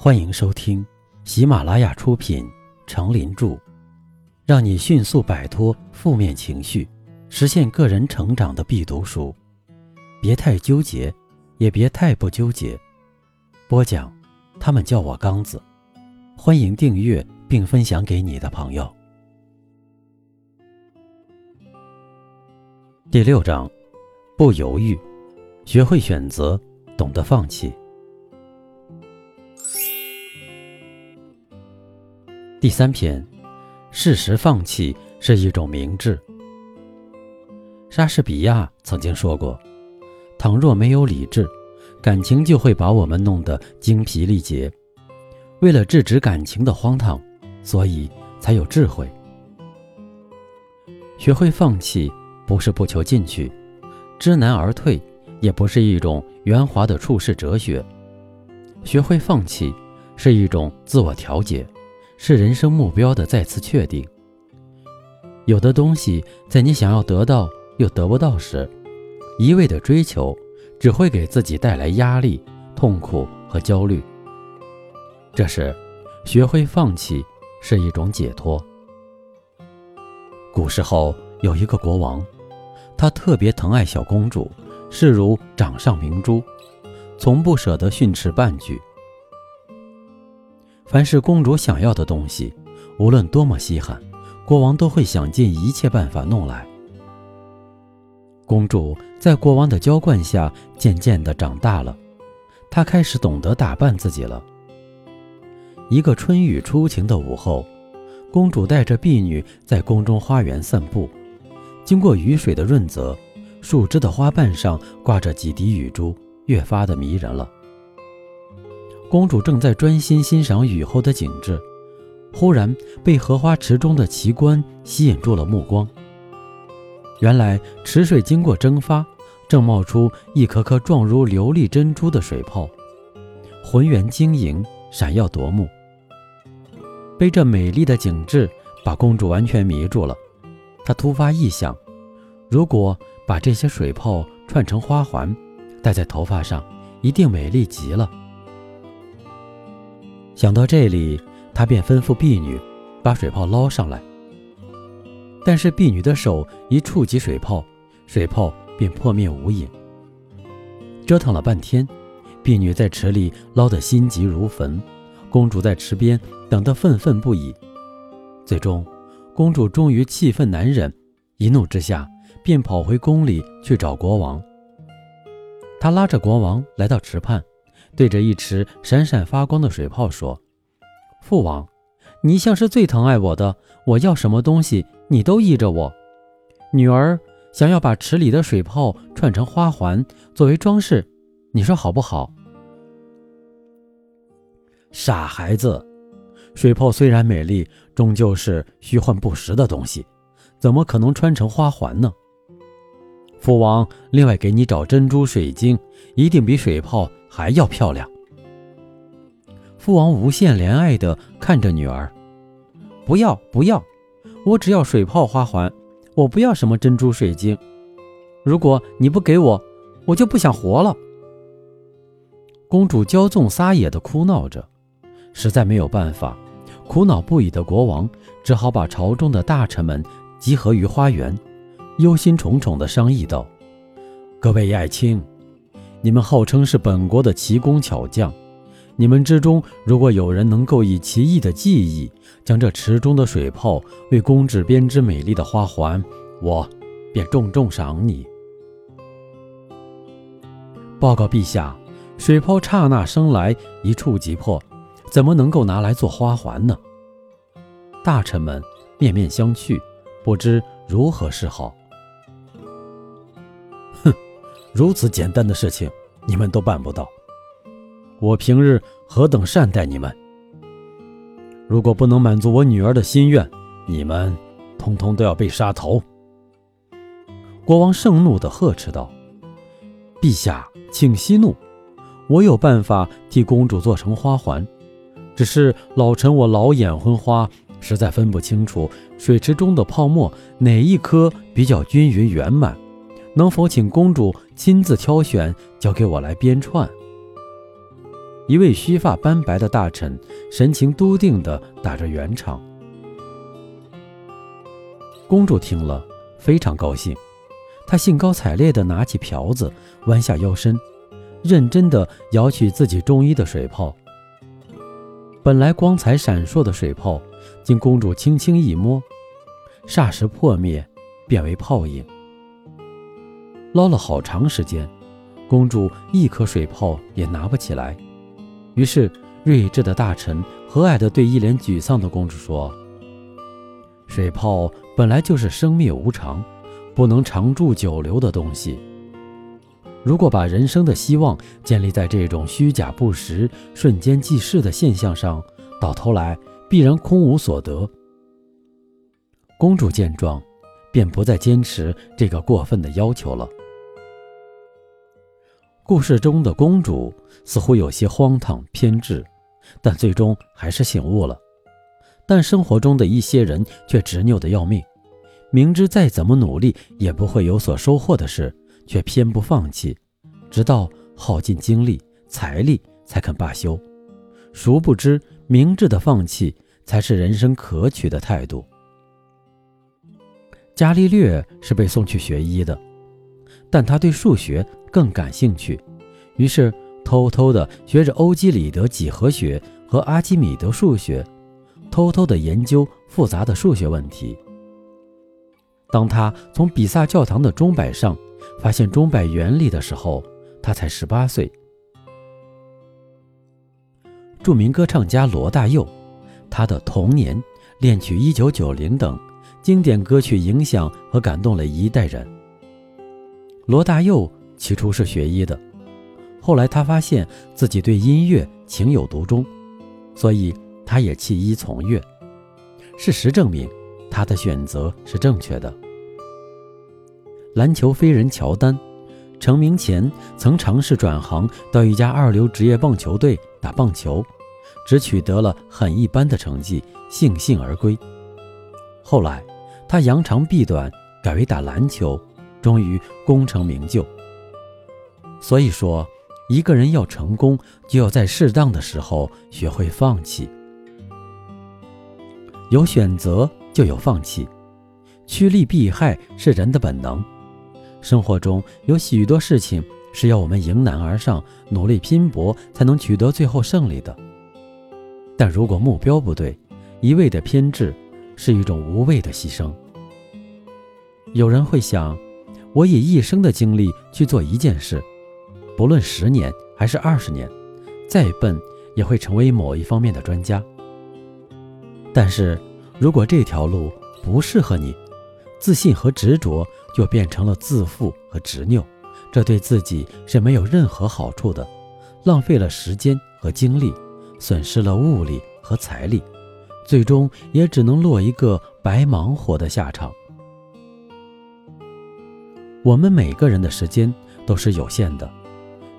欢迎收听喜马拉雅出品《成林著》，让你迅速摆脱负面情绪，实现个人成长的必读书。别太纠结，也别太不纠结。播讲，他们叫我刚子。欢迎订阅并分享给你的朋友。第六章，不犹豫，学会选择，懂得放弃。第三篇，适时放弃是一种明智。莎士比亚曾经说过：“倘若没有理智，感情就会把我们弄得精疲力竭。为了制止感情的荒唐，所以才有智慧。学会放弃，不是不求进取，知难而退，也不是一种圆滑的处世哲学。学会放弃，是一种自我调节。”是人生目标的再次确定。有的东西在你想要得到又得不到时，一味的追求，只会给自己带来压力、痛苦和焦虑。这时，学会放弃是一种解脱。古时候有一个国王，他特别疼爱小公主，视如掌上明珠，从不舍得训斥半句。凡是公主想要的东西，无论多么稀罕，国王都会想尽一切办法弄来。公主在国王的娇惯下，渐渐地长大了，她开始懂得打扮自己了。一个春雨初晴的午后，公主带着婢女在宫中花园散步，经过雨水的润泽，树枝的花瓣上挂着几滴雨珠，越发的迷人了。公主正在专心欣赏雨后的景致，忽然被荷花池中的奇观吸引住了目光。原来池水经过蒸发，正冒出一颗颗状如琉璃珍珠的水泡，浑圆晶莹，闪耀夺目。被这美丽的景致把公主完全迷住了。她突发异想：如果把这些水泡串成花环，戴在头发上，一定美丽极了。想到这里，他便吩咐婢女把水泡捞上来。但是婢女的手一触及水泡，水泡便破灭无影。折腾了半天，婢女在池里捞得心急如焚，公主在池边等得愤愤不已。最终，公主终于气愤难忍，一怒之下便跑回宫里去找国王。她拉着国王来到池畔。对着一池闪闪发光的水泡说：“父王，你一向是最疼爱我的，我要什么东西你都依着我。女儿想要把池里的水泡串成花环作为装饰，你说好不好？”傻孩子，水泡虽然美丽，终究是虚幻不实的东西，怎么可能穿成花环呢？父王另外给你找珍珠、水晶，一定比水泡。还要漂亮。父王无限怜爱地看着女儿，不要不要，我只要水泡花环，我不要什么珍珠水晶。如果你不给我，我就不想活了。公主骄纵撒野地哭闹着，实在没有办法，苦恼不已的国王只好把朝中的大臣们集合于花园，忧心忡忡地商议道：“各位爱卿。”你们号称是本国的奇工巧匠，你们之中如果有人能够以奇异的技艺将这池中的水泡为公主编织美丽的花环，我便重重赏你。报告陛下，水泡刹那生来，一触即破，怎么能够拿来做花环呢？大臣们面面相觑，不知如何是好。如此简单的事情，你们都办不到。我平日何等善待你们，如果不能满足我女儿的心愿，你们通通都要被杀头。国王盛怒地呵斥道：“陛下，请息怒，我有办法替公主做成花环。只是老臣我老眼昏花，实在分不清楚水池中的泡沫哪一颗比较均匀圆满。”能否请公主亲自挑选，交给我来编串？一位须发斑白的大臣神情笃定地打着圆场。公主听了非常高兴，她兴高采烈地拿起瓢子，弯下腰身，认真地舀取自己中衣的水泡。本来光彩闪烁的水泡，经公主轻轻一摸，霎时破灭，变为泡影。捞了好长时间，公主一颗水泡也拿不起来。于是，睿智的大臣和蔼地对一脸沮丧的公主说：“水泡本来就是生灭无常，不能长驻久留的东西。”如果把人生的希望建立在这种虚假不实、瞬间即逝的现象上，到头来必然空无所得。公主见状，便不再坚持这个过分的要求了。故事中的公主似乎有些荒唐偏执，但最终还是醒悟了。但生活中的一些人却执拗的要命，明知再怎么努力也不会有所收获的事。却偏不放弃，直到耗尽精力、财力才肯罢休。殊不知，明智的放弃才是人生可取的态度。伽利略是被送去学医的，但他对数学更感兴趣，于是偷偷地学着欧几里得几何学和阿基米德数学，偷偷地研究复杂的数学问题。当他从比萨教堂的钟摆上。发现钟摆原理的时候，他才十八岁。著名歌唱家罗大佑，他的《童年》《恋曲一九九零》等经典歌曲影响和感动了一代人。罗大佑起初是学医的，后来他发现自己对音乐情有独钟，所以他也弃医从乐。事实证明，他的选择是正确的。篮球飞人乔丹，成名前曾尝试转行到一家二流职业棒球队打棒球，只取得了很一般的成绩，悻悻而归。后来，他扬长避短，改为打篮球，终于功成名就。所以说，一个人要成功，就要在适当的时候学会放弃。有选择就有放弃，趋利避害是人的本能。生活中有许多事情是要我们迎难而上，努力拼搏才能取得最后胜利的。但如果目标不对，一味的偏执是一种无谓的牺牲。有人会想，我以一生的精力去做一件事，不论十年还是二十年，再笨也会成为某一方面的专家。但是如果这条路不适合你，自信和执着就变成了自负和执拗，这对自己是没有任何好处的，浪费了时间和精力，损失了物力和财力，最终也只能落一个白忙活的下场。我们每个人的时间都是有限的，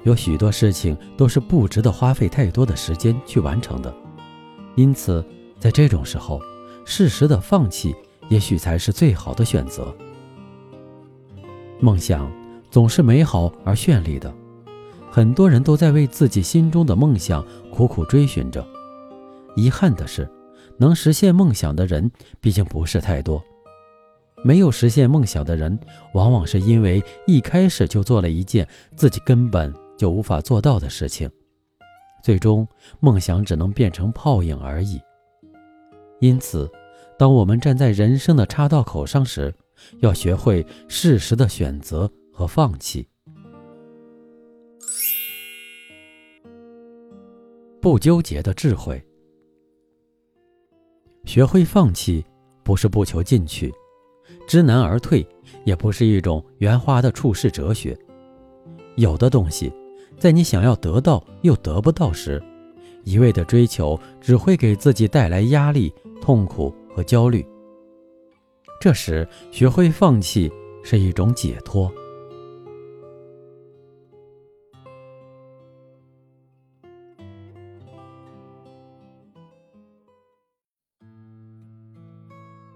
有许多事情都是不值得花费太多的时间去完成的，因此，在这种时候，适时的放弃。也许才是最好的选择。梦想总是美好而绚丽的，很多人都在为自己心中的梦想苦苦追寻着。遗憾的是，能实现梦想的人毕竟不是太多。没有实现梦想的人，往往是因为一开始就做了一件自己根本就无法做到的事情，最终梦想只能变成泡影而已。因此。当我们站在人生的岔道口上时，要学会适时的选择和放弃。不纠结的智慧，学会放弃，不是不求进取，知难而退，也不是一种圆滑的处世哲学。有的东西，在你想要得到又得不到时，一味的追求，只会给自己带来压力、痛苦。和焦虑，这时学会放弃是一种解脱。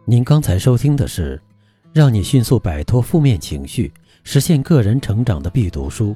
您刚才收听的是让你迅速摆脱负面情绪、实现个人成长的必读书，